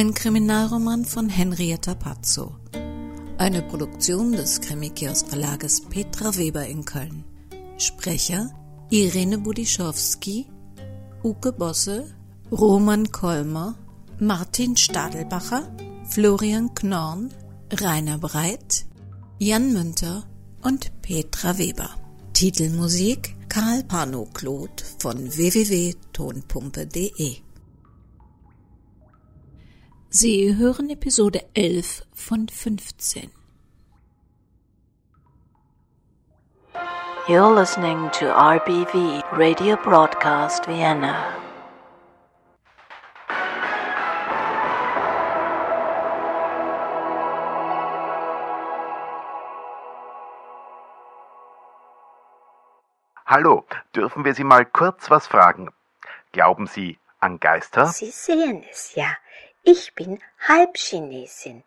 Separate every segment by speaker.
Speaker 1: Ein Kriminalroman von Henrietta Pazzo. Eine Produktion des Krimikiosk Verlages Petra Weber in Köln. Sprecher Irene Budischowski, Uke Bosse, Roman Kolmer, Martin Stadelbacher, Florian Knorn, Rainer Breit, Jan Münter und Petra Weber. Titelmusik Karl Panoklot von www.tonpumpe.de Sie hören Episode 11 von 15.
Speaker 2: You're listening to RBV Radio Broadcast Vienna.
Speaker 3: Hallo, dürfen wir Sie mal kurz was fragen? Glauben Sie an Geister?
Speaker 4: Sie sehen es ja. Ich bin Halbchinesin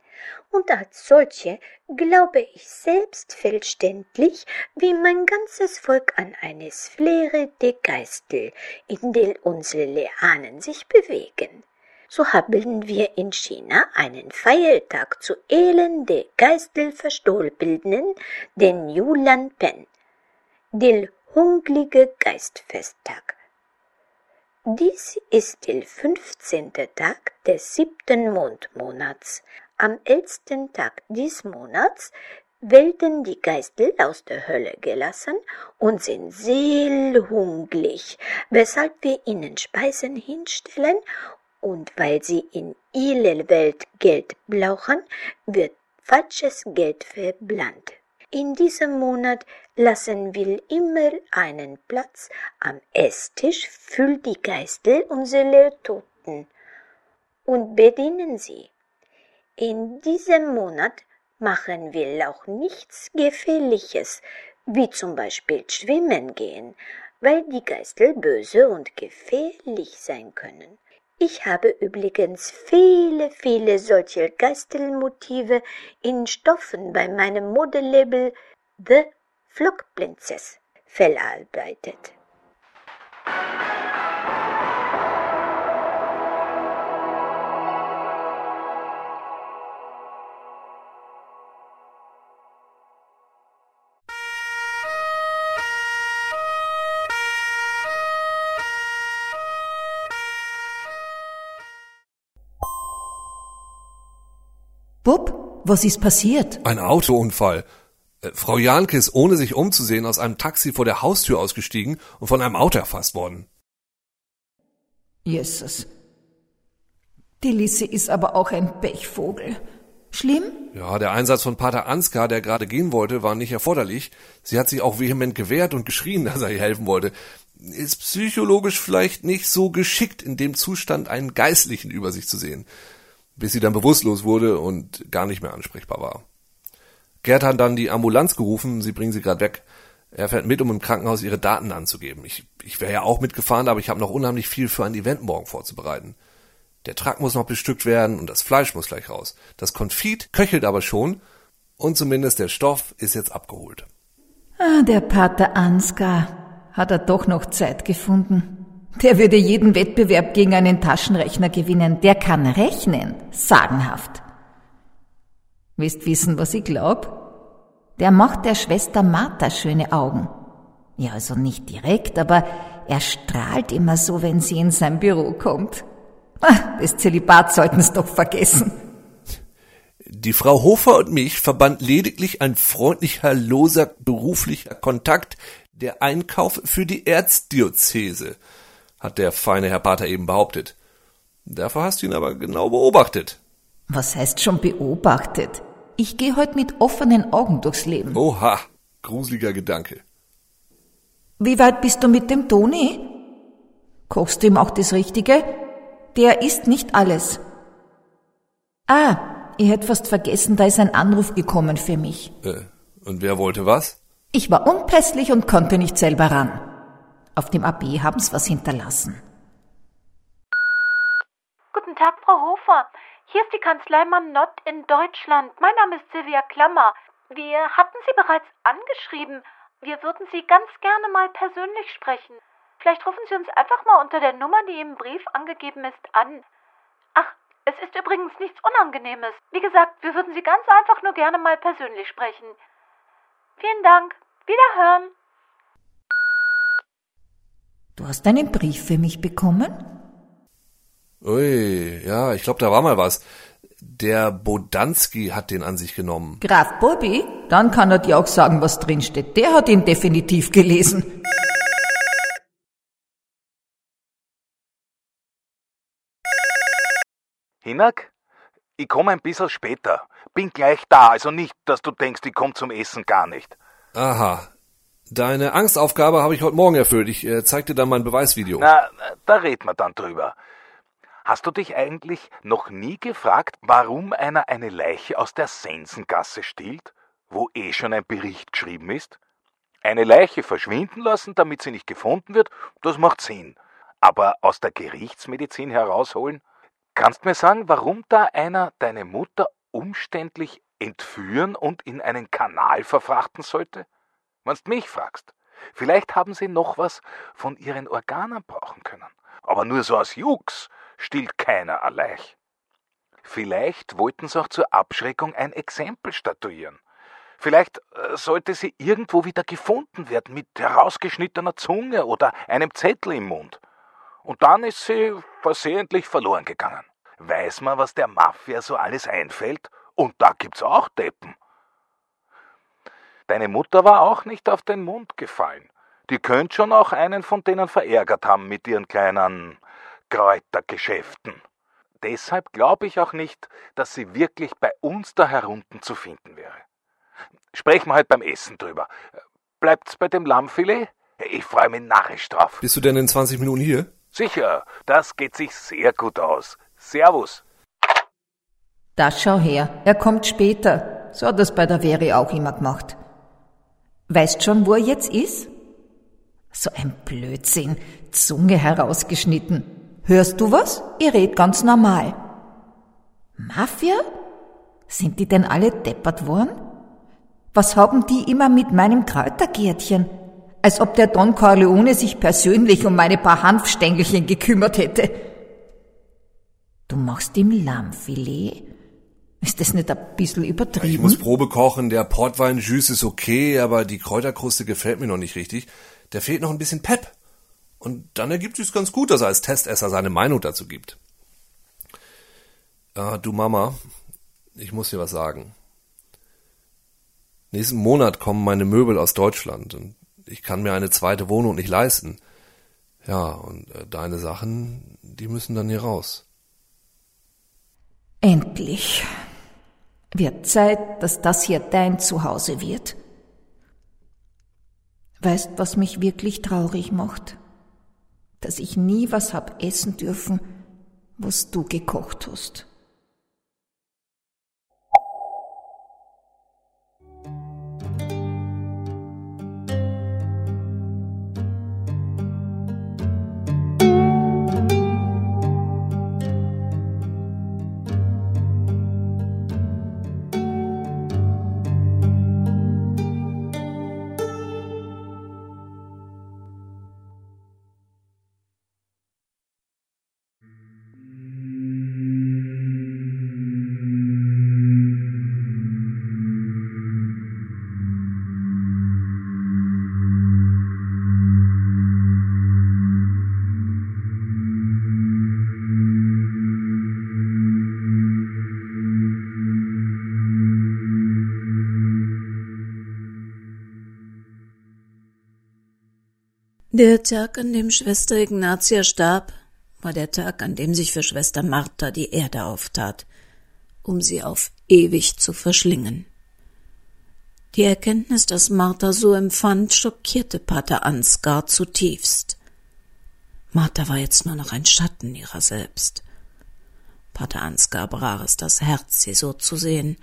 Speaker 4: und als solche glaube ich selbstverständlich wie mein ganzes Volk an eine Sphäre de Geistel, in der unsere Ahnen sich bewegen. So haben wir in China einen Feiertag zu Ehren der Geistelverstorbenen, den Yulan Pen, der Hunglige Geistfesttag. Dies ist der fünfzehnte Tag des siebten Mondmonats. Am elften Tag des Monats werden die Geistel aus der Hölle gelassen und sind sehr hungrig, weshalb wir ihnen Speisen hinstellen und weil sie in ihrer Welt Geld brauchen, wird falsches Geld verbrannt. In diesem Monat lassen wir immer einen Platz am Esstisch für die Geistel unserer Toten und bedienen sie. In diesem Monat machen wir auch nichts Gefährliches, wie zum Beispiel schwimmen gehen, weil die Geistel böse und gefährlich sein können. Ich habe übrigens viele, viele solcher Geistelmotive in Stoffen bei meinem Modelabel The Flock Princess verarbeitet.
Speaker 5: Bub, was ist passiert?
Speaker 6: Ein Autounfall. Äh, Frau Janke ist ohne sich umzusehen aus einem Taxi vor der Haustür ausgestiegen und von einem Auto erfasst worden.
Speaker 5: Jesus. Die Lisse ist aber auch ein Pechvogel. Schlimm?
Speaker 6: Ja, der Einsatz von Pater Ansgar, der gerade gehen wollte, war nicht erforderlich. Sie hat sich auch vehement gewehrt und geschrien, dass er ihr helfen wollte. Ist psychologisch vielleicht nicht so geschickt, in dem Zustand einen Geistlichen über sich zu sehen bis sie dann bewusstlos wurde und gar nicht mehr ansprechbar war. Gerd hat dann die Ambulanz gerufen, sie bringen sie gerade weg. Er fährt mit, um im Krankenhaus ihre Daten anzugeben. Ich, ich wäre ja auch mitgefahren, aber ich habe noch unheimlich viel für ein Event morgen vorzubereiten. Der Truck muss noch bestückt werden und das Fleisch muss gleich raus. Das Konfit köchelt aber schon und zumindest der Stoff ist jetzt abgeholt.
Speaker 5: Ah, der Pater Ansgar hat er doch noch Zeit gefunden. Der würde jeden Wettbewerb gegen einen Taschenrechner gewinnen. Der kann rechnen. Sagenhaft. Willst wissen, was ich glaub? Der macht der Schwester Martha schöne Augen. Ja, also nicht direkt, aber er strahlt immer so, wenn sie in sein Büro kommt. Ah, das Zölibat sollten's doch vergessen.
Speaker 6: Die Frau Hofer und mich verband lediglich ein freundlicher, loser beruflicher Kontakt, der Einkauf für die Erzdiözese hat der feine Herr Pater eben behauptet. Dafür hast du ihn aber genau beobachtet.
Speaker 5: Was heißt schon beobachtet? Ich gehe heute mit offenen Augen durchs Leben.
Speaker 6: Oha, gruseliger Gedanke.
Speaker 5: Wie weit bist du mit dem Toni? Kochst du ihm auch das Richtige? Der isst nicht alles. Ah, ich hätte fast vergessen, da ist ein Anruf gekommen für mich.
Speaker 6: Äh, und wer wollte was?
Speaker 5: Ich war unpässlich und konnte nicht selber ran. Auf dem AB haben's was hinterlassen.
Speaker 7: Guten Tag, Frau Hofer. Hier ist die Kanzlei Manott in Deutschland. Mein Name ist Silvia Klammer. Wir hatten Sie bereits angeschrieben. Wir würden Sie ganz gerne mal persönlich sprechen. Vielleicht rufen Sie uns einfach mal unter der Nummer, die im Brief angegeben ist, an. Ach, es ist übrigens nichts Unangenehmes. Wie gesagt, wir würden Sie ganz einfach nur gerne mal persönlich sprechen. Vielen Dank. Wiederhören.
Speaker 5: Du hast einen Brief für mich bekommen?
Speaker 6: Ui, ja, ich glaube, da war mal was. Der Bodanski hat den an sich genommen.
Speaker 5: Graf Bobby? Dann kann er dir auch sagen, was drinsteht. Der hat ihn definitiv gelesen.
Speaker 8: Hinak? Ich komme ein bisschen später. Bin gleich da, also nicht, dass du denkst, ich komme zum Essen gar nicht.
Speaker 6: Aha. Deine Angstaufgabe habe ich heute Morgen erfüllt. Ich äh, zeig dir dann mein Beweisvideo.
Speaker 8: Na, da reden wir dann drüber. Hast du dich eigentlich noch nie gefragt, warum einer eine Leiche aus der Sensengasse stiehlt, wo eh schon ein Bericht geschrieben ist? Eine Leiche verschwinden lassen, damit sie nicht gefunden wird, das macht Sinn. Aber aus der Gerichtsmedizin herausholen? Kannst mir sagen, warum da einer deine Mutter umständlich entführen und in einen Kanal verfrachten sollte? Wenn's mich fragst. Vielleicht haben sie noch was von ihren Organen brauchen können. Aber nur so aus Jux stiehlt keiner eine Leich. Vielleicht wollten sie auch zur Abschreckung ein Exempel statuieren. Vielleicht äh, sollte sie irgendwo wieder gefunden werden mit herausgeschnittener Zunge oder einem Zettel im Mund. Und dann ist sie versehentlich verloren gegangen. Weiß man, was der Mafia so alles einfällt? Und da gibt's auch Deppen. Deine Mutter war auch nicht auf den Mund gefallen. Die könnt schon auch einen von denen verärgert haben mit ihren kleinen Kräutergeschäften. Deshalb glaube ich auch nicht, dass sie wirklich bei uns da herunten zu finden wäre. Sprechen wir halt beim Essen drüber. Bleibt's bei dem Lammfilet? Ich freue mich narrisch drauf.
Speaker 6: Bist du denn in 20 Minuten hier?
Speaker 8: Sicher, das geht sich sehr gut aus. Servus.
Speaker 5: Da schau her, er kommt später. So hat das bei der Veri auch immer gemacht. Weißt schon, wo er jetzt ist? So ein Blödsinn, Zunge herausgeschnitten. Hörst du was? Ihr redet ganz normal. Mafia? Sind die denn alle deppert worden? Was haben die immer mit meinem Kräutergärtchen? Als ob der Don Corleone sich persönlich um meine paar Hanfstängelchen gekümmert hätte. Du machst ihm Lammfilet? Ist das nicht ein bisschen übertrieben?
Speaker 6: Ich muss Probe kochen, der Portwein Jus ist okay, aber die Kräuterkruste gefällt mir noch nicht richtig. Der fehlt noch ein bisschen Pep. Und dann ergibt es ganz gut, dass er als Testesser seine Meinung dazu gibt. Ah, du Mama, ich muss dir was sagen. Nächsten Monat kommen meine Möbel aus Deutschland und ich kann mir eine zweite Wohnung nicht leisten. Ja, und äh, deine Sachen, die müssen dann hier raus.
Speaker 5: Endlich. Wird Zeit, dass das hier dein Zuhause wird. Weißt, was mich wirklich traurig macht? Dass ich nie was hab essen dürfen, was du gekocht hast.
Speaker 4: Der Tag, an dem Schwester Ignatia starb, war der Tag, an dem sich für Schwester Martha die Erde auftat, um sie auf ewig zu verschlingen. Die Erkenntnis, dass Martha so empfand, schockierte Pater Ansgar zutiefst. Martha war jetzt nur noch ein Schatten ihrer selbst. Pater Ansgar brach es das Herz, sie so zu sehen.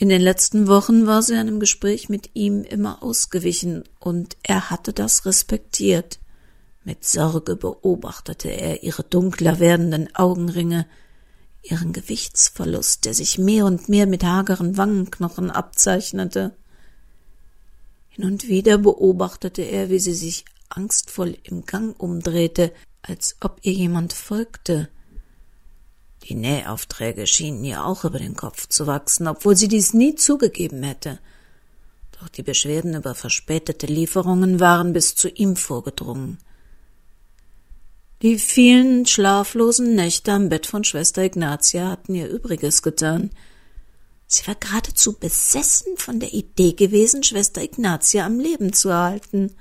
Speaker 4: In den letzten Wochen war sie einem Gespräch mit ihm immer ausgewichen, und er hatte das respektiert. Mit Sorge beobachtete er ihre dunkler werdenden Augenringe, ihren Gewichtsverlust, der sich mehr und mehr mit hageren Wangenknochen abzeichnete. Hin und wieder beobachtete er, wie sie sich angstvoll im Gang umdrehte, als ob ihr jemand folgte. Die Nähaufträge schienen ihr auch über den Kopf zu wachsen, obwohl sie dies nie zugegeben hätte. Doch die Beschwerden über verspätete Lieferungen waren bis zu ihm vorgedrungen. Die vielen schlaflosen Nächte am Bett von Schwester Ignatia hatten ihr Übriges getan. Sie war geradezu besessen von der Idee gewesen, Schwester Ignatia am Leben zu erhalten.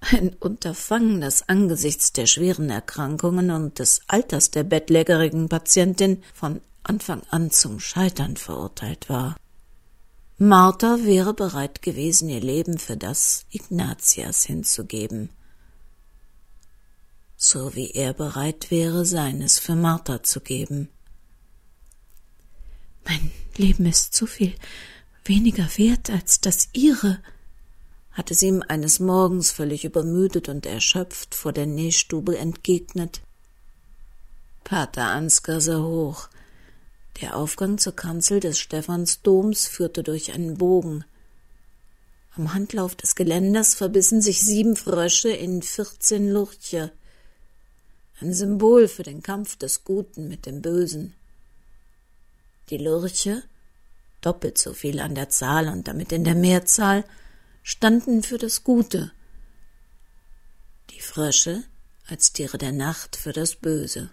Speaker 4: Ein Unterfangen, das angesichts der schweren Erkrankungen und des Alters der bettlägerigen Patientin von Anfang an zum Scheitern verurteilt war. Martha wäre bereit gewesen, ihr Leben für das Ignatias hinzugeben, so wie er bereit wäre, seines für Martha zu geben. Mein Leben ist so viel weniger wert als das ihre, hatte sie ihm eines Morgens völlig übermüdet und erschöpft vor der Nähstube entgegnet. Pater Ansgar sah hoch. Der Aufgang zur Kanzel des Stephansdoms führte durch einen Bogen. Am Handlauf des Geländers verbissen sich sieben Frösche in vierzehn Lurche. Ein Symbol für den Kampf des Guten mit dem Bösen. Die Lurche, doppelt so viel an der Zahl und damit in der Mehrzahl, standen für das Gute, die Frösche als Tiere der Nacht für das Böse.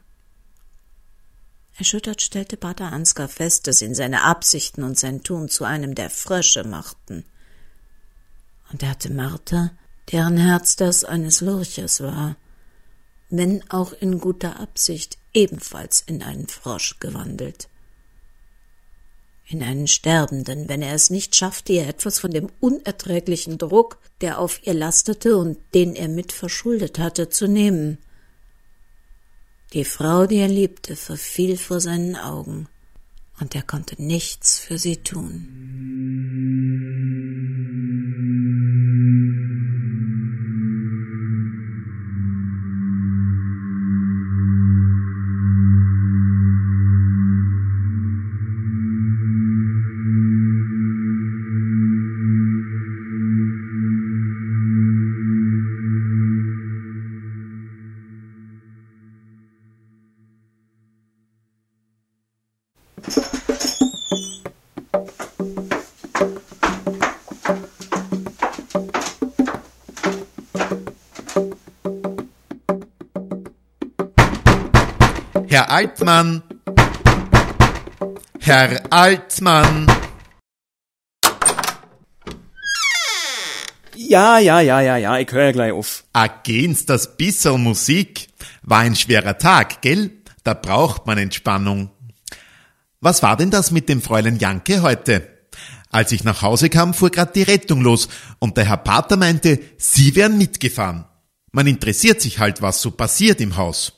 Speaker 4: Erschüttert stellte Pater Ansgar fest, dass ihn seine Absichten und sein Tun zu einem der Frösche machten. Und er hatte Martha, deren Herz das eines Lurches war, wenn auch in guter Absicht ebenfalls in einen Frosch gewandelt in einen Sterbenden, wenn er es nicht schaffte, ihr etwas von dem unerträglichen Druck, der auf ihr lastete und den er mit verschuldet hatte, zu nehmen. Die Frau, die er liebte, verfiel vor seinen Augen, und er konnte nichts für sie tun.
Speaker 3: Herr Altmann. Herr Altmann.
Speaker 9: Ja, ja, ja, ja, ja, ich höre gleich auf.
Speaker 3: A gehen's das bissel Musik. War ein schwerer Tag, gell? Da braucht man Entspannung. Was war denn das mit dem Fräulein Janke heute? Als ich nach Hause kam, fuhr grad die Rettung los und der Herr Pater meinte, Sie wären mitgefahren. Man interessiert sich halt, was so passiert im Haus.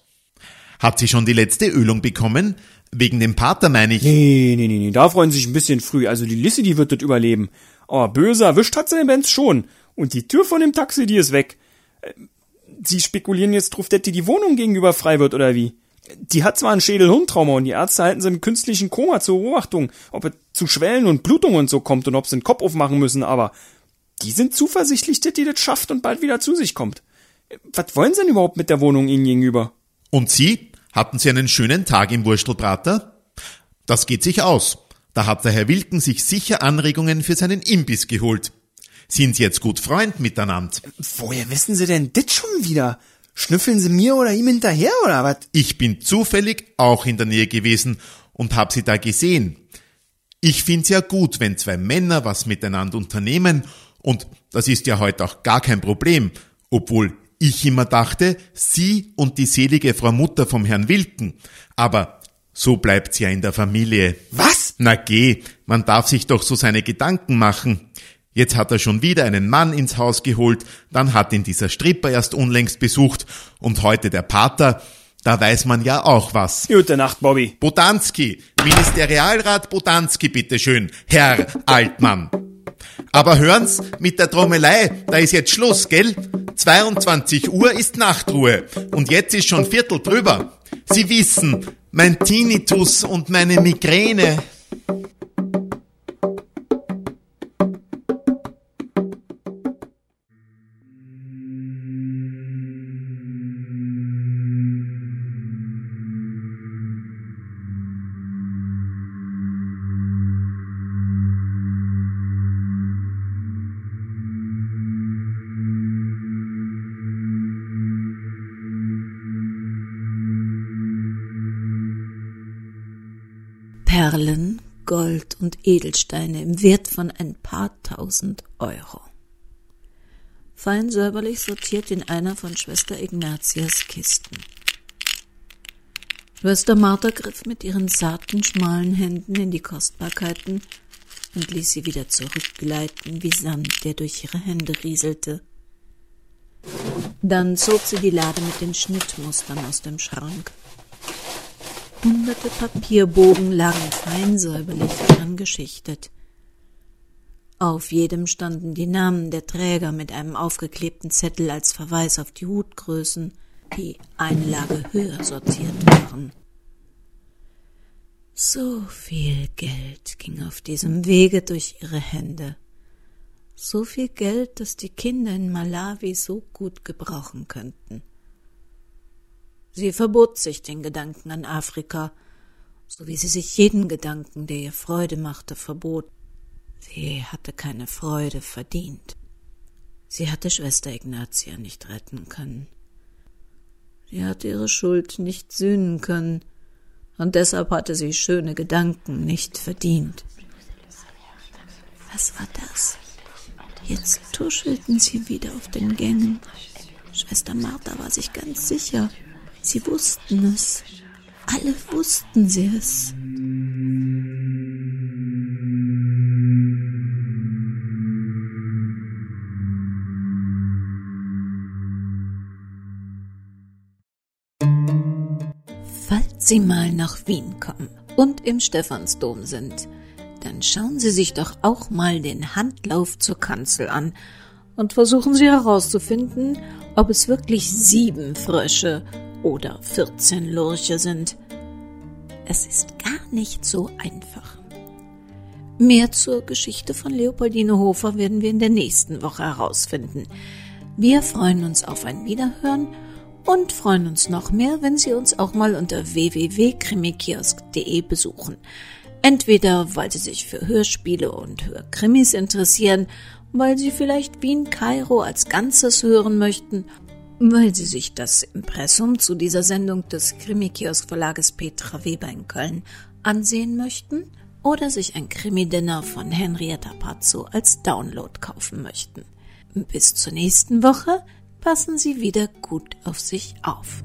Speaker 3: Hat sie schon die letzte Ölung bekommen? Wegen dem Pater meine ich.
Speaker 9: Nee, nee, nee, nee, da freuen sie sich ein bisschen früh. Also die Lisse, die wird das überleben. Aber böse erwischt hat sie den Benz schon. Und die Tür von dem Taxi, die ist weg. Äh, sie spekulieren jetzt drauf, dass die die Wohnung gegenüber frei wird, oder wie? Die hat zwar ein Schädelhirntrauma und die Ärzte halten sie im künstlichen Koma zur Beobachtung, ob es zu Schwellen und Blutung und so kommt und ob sie den Kopf aufmachen müssen, aber die sind zuversichtlich, dass die das schafft und bald wieder zu sich kommt. Äh, was wollen sie denn überhaupt mit der Wohnung ihnen gegenüber?
Speaker 3: Und Sie? Hatten Sie einen schönen Tag im Wurstelbrater? Das geht sich aus. Da hat der Herr Wilken sich sicher Anregungen für seinen Imbiss geholt. Sind Sie jetzt gut Freund miteinander?
Speaker 9: Woher wissen Sie denn dit schon wieder? Schnüffeln Sie mir oder ihm hinterher oder was?
Speaker 3: Ich bin zufällig auch in der Nähe gewesen und hab Sie da gesehen. Ich find's ja gut, wenn zwei Männer was miteinander unternehmen und das ist ja heute auch gar kein Problem, obwohl ich immer dachte, Sie und die selige Frau Mutter vom Herrn Wilken. Aber so bleibt's ja in der Familie.
Speaker 9: Was?
Speaker 3: Na geh, man darf sich doch so seine Gedanken machen. Jetzt hat er schon wieder einen Mann ins Haus geholt, dann hat ihn dieser Stripper erst unlängst besucht und heute der Pater, da weiß man ja auch was.
Speaker 9: Gute Nacht, Bobby.
Speaker 3: Bodanski, Ministerialrat Bodanski, bitteschön, Herr Altmann. Aber hören's, mit der Trommelei, da ist jetzt Schluss, gell? 22 Uhr ist Nachtruhe und jetzt ist schon Viertel drüber. Sie wissen, mein Tinnitus und meine Migräne.
Speaker 4: Perlen, Gold und Edelsteine im Wert von ein paar tausend Euro. Fein säuberlich sortiert in einer von Schwester Ignatias Kisten. Schwester Martha griff mit ihren zarten, schmalen Händen in die Kostbarkeiten und ließ sie wieder zurückgleiten wie Sand, der durch ihre Hände rieselte. Dann zog sie die Lade mit den Schnittmustern aus dem Schrank Hunderte Papierbogen lagen fein säuberlich angeschichtet. Auf jedem standen die Namen der Träger mit einem aufgeklebten Zettel als Verweis auf die Hutgrößen, die eine Lage höher sortiert waren. So viel Geld ging auf diesem Wege durch ihre Hände. So viel Geld, das die Kinder in Malawi so gut gebrauchen könnten. Sie verbot sich den Gedanken an Afrika, so wie sie sich jeden Gedanken, der ihr Freude machte, verbot. Sie hatte keine Freude verdient. Sie hatte Schwester Ignatia nicht retten können. Sie hatte ihre Schuld nicht sühnen können, und deshalb hatte sie schöne Gedanken nicht verdient. Was war das? Jetzt tuschelten sie wieder auf den Gängen. Schwester Martha war sich ganz sicher, Sie wussten es. Alle wussten sie es. Falls Sie mal nach Wien kommen und im Stephansdom sind, dann schauen Sie sich doch auch mal den Handlauf zur Kanzel an und versuchen Sie herauszufinden, ob es wirklich sieben Frösche oder 14 Lurche sind. Es ist gar nicht so einfach. Mehr zur Geschichte von Leopoldine Hofer werden wir in der nächsten Woche herausfinden. Wir freuen uns auf ein Wiederhören und freuen uns noch mehr, wenn Sie uns auch mal unter www.krimikiosk.de besuchen. Entweder weil Sie sich für Hörspiele und Hörkrimis interessieren, weil Sie vielleicht Wien Kairo als Ganzes hören möchten weil Sie sich das Impressum zu dieser Sendung des Krimi-Kiosk-Verlages Petra Weber in Köln ansehen möchten oder sich ein Krimi-Dinner von Henrietta Pazzo als Download kaufen möchten. Bis zur nächsten Woche passen Sie wieder gut auf sich auf.